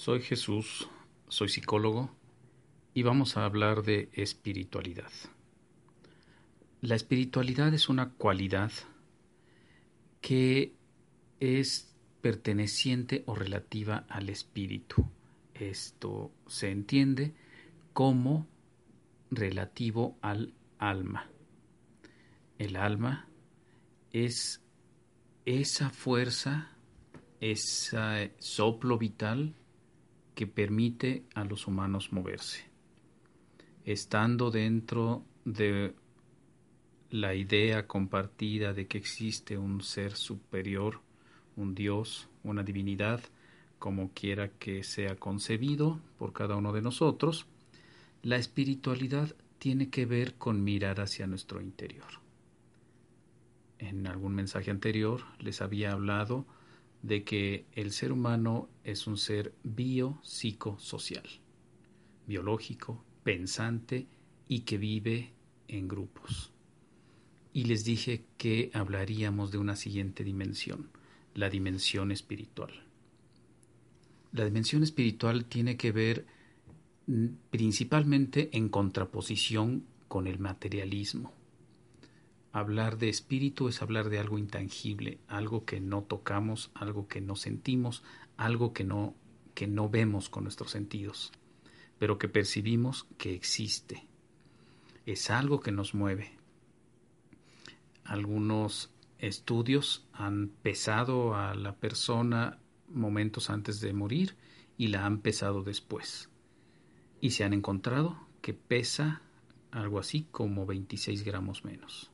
Soy Jesús, soy psicólogo y vamos a hablar de espiritualidad. La espiritualidad es una cualidad que es perteneciente o relativa al espíritu. Esto se entiende como relativo al alma. El alma es esa fuerza, ese soplo vital que permite a los humanos moverse. Estando dentro de la idea compartida de que existe un ser superior, un Dios, una divinidad, como quiera que sea concebido por cada uno de nosotros, la espiritualidad tiene que ver con mirar hacia nuestro interior. En algún mensaje anterior les había hablado de que el ser humano es un ser biopsicosocial, biológico, pensante y que vive en grupos. Y les dije que hablaríamos de una siguiente dimensión, la dimensión espiritual. La dimensión espiritual tiene que ver mm, principalmente en contraposición con el materialismo Hablar de espíritu es hablar de algo intangible, algo que no tocamos, algo que no sentimos, algo que no, que no vemos con nuestros sentidos, pero que percibimos que existe. Es algo que nos mueve. Algunos estudios han pesado a la persona momentos antes de morir y la han pesado después. Y se han encontrado que pesa algo así como 26 gramos menos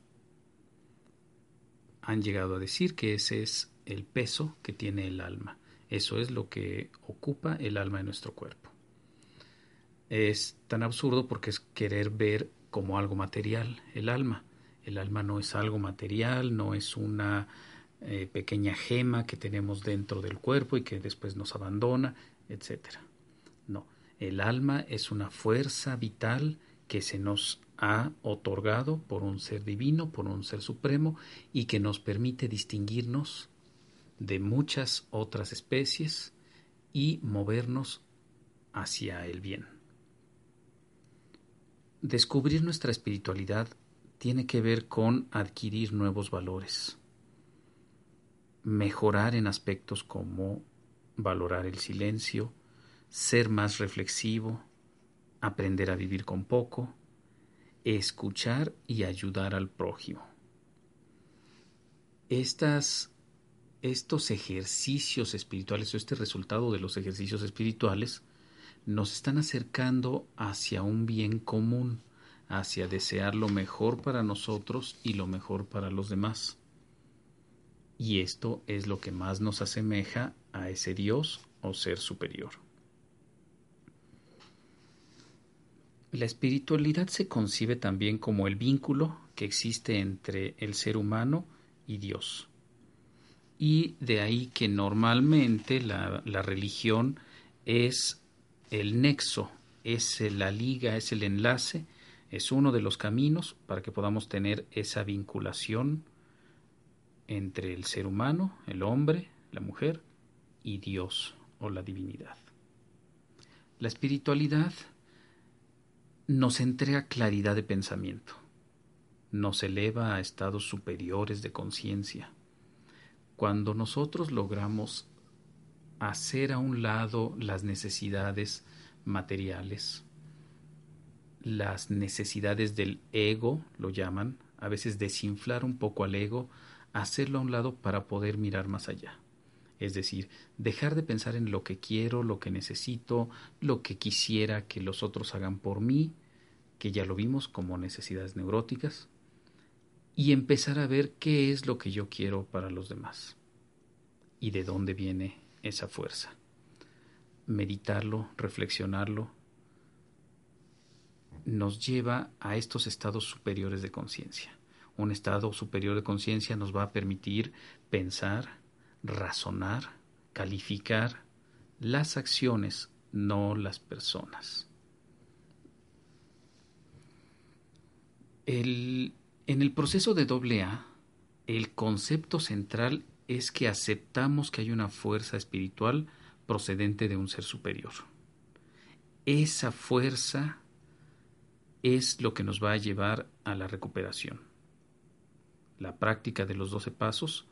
han llegado a decir que ese es el peso que tiene el alma. Eso es lo que ocupa el alma de nuestro cuerpo. Es tan absurdo porque es querer ver como algo material el alma. El alma no es algo material, no es una eh, pequeña gema que tenemos dentro del cuerpo y que después nos abandona, etc. No, el alma es una fuerza vital que se nos ha otorgado por un ser divino, por un ser supremo, y que nos permite distinguirnos de muchas otras especies y movernos hacia el bien. Descubrir nuestra espiritualidad tiene que ver con adquirir nuevos valores, mejorar en aspectos como valorar el silencio, ser más reflexivo, aprender a vivir con poco, escuchar y ayudar al prójimo. Estas, estos ejercicios espirituales o este resultado de los ejercicios espirituales nos están acercando hacia un bien común, hacia desear lo mejor para nosotros y lo mejor para los demás. Y esto es lo que más nos asemeja a ese Dios o ser superior. La espiritualidad se concibe también como el vínculo que existe entre el ser humano y Dios. Y de ahí que normalmente la, religión es el nexo, es la liga, es el enlace, es uno de los caminos para que podamos tener esa vinculación entre el ser humano, el hombre, la mujer y Dios o la divinidad. La espiritualidad nos entrega claridad de pensamiento, nos eleva a estados superiores de conciencia. Cuando nosotros logramos hacer a un lado las necesidades materiales, las necesidades del ego, lo llaman, a veces desinflar un poco al ego, hacerlo a un lado para poder mirar más allá. Es decir, dejar de pensar en lo que quiero, lo que necesito, lo que quisiera que los otros hagan por mí, que ya lo vimos como necesidades neuróticas, y empezar a ver qué es lo que yo quiero para los demás y de dónde viene esa fuerza. Meditarlo, reflexionarlo, nos lleva a estos estados superiores de conciencia. Un estado superior de conciencia nos va a permitir pensar, razonar, calificar las acciones, no las personas. En el proceso de doble A, el concepto central es que aceptamos que hay una fuerza espiritual procedente de un ser superior. Esa fuerza es lo que nos va a llevar a la recuperación. La práctica de los doce pasos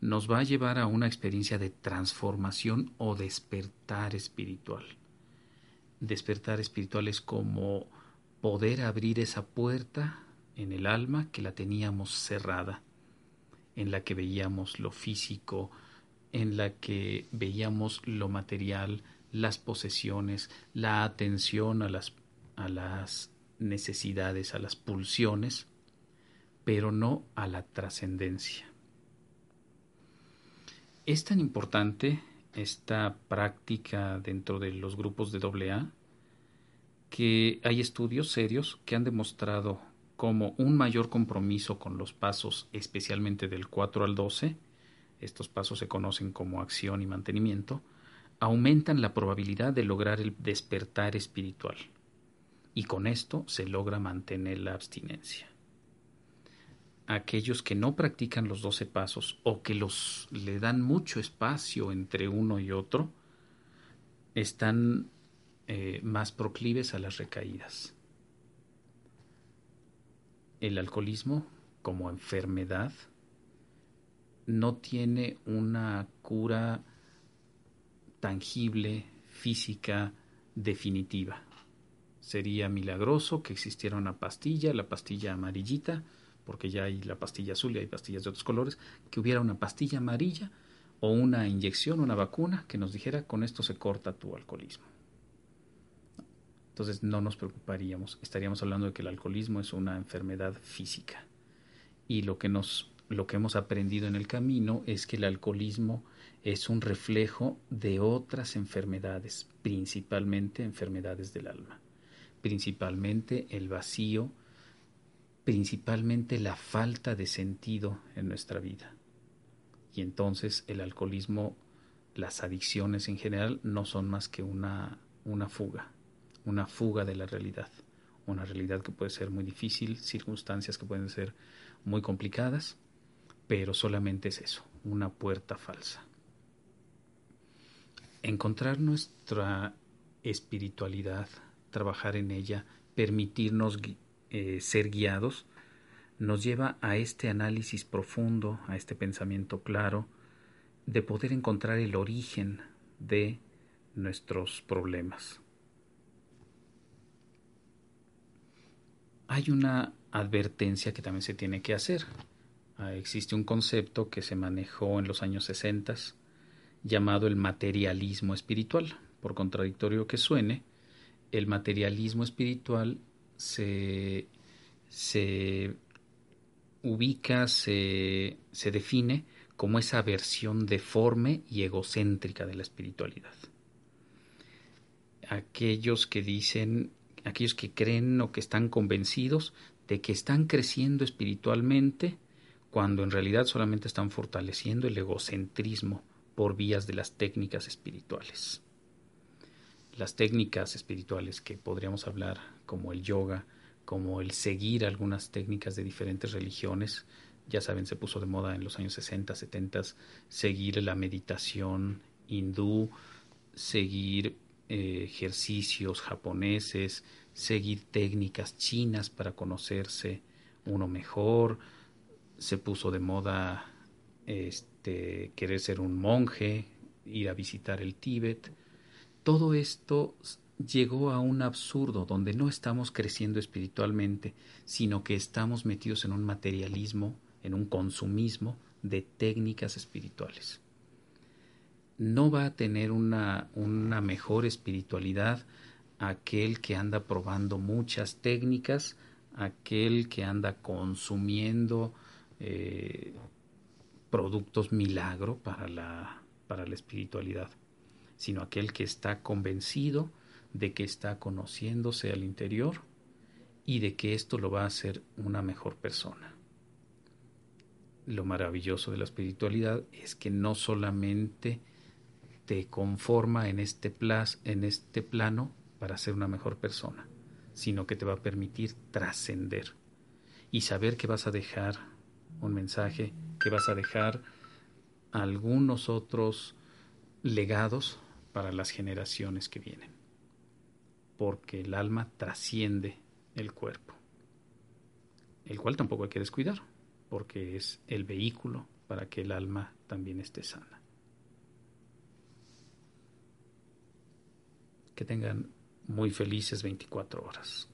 nos va a llevar a una experiencia de transformación o despertar espiritual. Despertar espiritual es como poder abrir esa puerta en el alma que la teníamos cerrada, en la que veíamos lo físico, en la que veíamos lo material, las posesiones, la atención a las, a las necesidades, a las pulsiones, pero no a la trascendencia. Es tan importante esta práctica dentro de los grupos de AA que hay estudios serios que han demostrado como un mayor compromiso con los pasos, especialmente del 4 al 12, estos pasos se conocen como acción y mantenimiento, aumentan la probabilidad de lograr el despertar espiritual. Y con esto se logra mantener la abstinencia. Aquellos que no practican los doce pasos o que los le dan mucho espacio entre uno y otro, están eh, más proclives a las recaídas. El alcoholismo como enfermedad no tiene una cura tangible, física, definitiva. Sería milagroso que existiera una pastilla, la pastilla amarillita, porque ya hay la pastilla azul y hay pastillas de otros colores, que hubiera una pastilla amarilla o una inyección, una vacuna que nos dijera con esto se corta tu alcoholismo. Entonces no nos preocuparíamos, estaríamos hablando de que el alcoholismo es una enfermedad física y lo que nos lo que hemos aprendido en el camino es que el alcoholismo es un reflejo de otras enfermedades, principalmente enfermedades del alma, principalmente el vacío, principalmente la falta de sentido en nuestra vida. Y entonces el alcoholismo, las adicciones en general, no son más que una, una fuga, una fuga de la realidad, una realidad que puede ser muy difícil, circunstancias que pueden ser muy complicadas, pero solamente es eso, una puerta falsa. Encontrar nuestra espiritualidad, trabajar en ella, permitirnos eh, ser guiados, nos lleva a este análisis profundo, a este pensamiento claro, de poder encontrar el origen de nuestros problemas. Hay una advertencia que también se tiene que hacer. Ah, existe un concepto que se manejó en los años 60 llamado el materialismo espiritual. Por contradictorio que suene, el materialismo espiritual se, se ubica, se, se define como esa versión deforme y egocéntrica de la espiritualidad. Aquellos que dicen, aquellos que creen o que están convencidos de que están creciendo espiritualmente, cuando en realidad solamente están fortaleciendo el egocentrismo por vías de las técnicas espirituales. Las técnicas espirituales que podríamos hablar como el yoga, como el seguir algunas técnicas de diferentes religiones, ya saben, se puso de moda en los años 60, 70, seguir la meditación hindú, seguir eh, ejercicios japoneses, seguir técnicas chinas para conocerse uno mejor, se puso de moda este, querer ser un monje, ir a visitar el Tíbet. Todo esto llegó a un absurdo donde no estamos creciendo espiritualmente, sino que estamos metidos en un materialismo, en un consumismo de técnicas espirituales. No va a tener una, una mejor espiritualidad aquel que anda probando muchas técnicas, aquel que anda consumiendo eh, productos milagro para la, para la espiritualidad, sino aquel que está convencido de que está conociéndose al interior y de que esto lo va a hacer una mejor persona. Lo maravilloso de la espiritualidad es que no solamente te conforma en este, en este plano para ser una mejor persona, sino que te va a permitir trascender y saber que vas a dejar un mensaje que vas a dejar algunos otros legados para las generaciones que vienen, porque el alma trasciende el cuerpo, el cual tampoco hay que descuidar, porque es el vehículo para que el alma también esté sana. Que tengan muy felices 24 horas.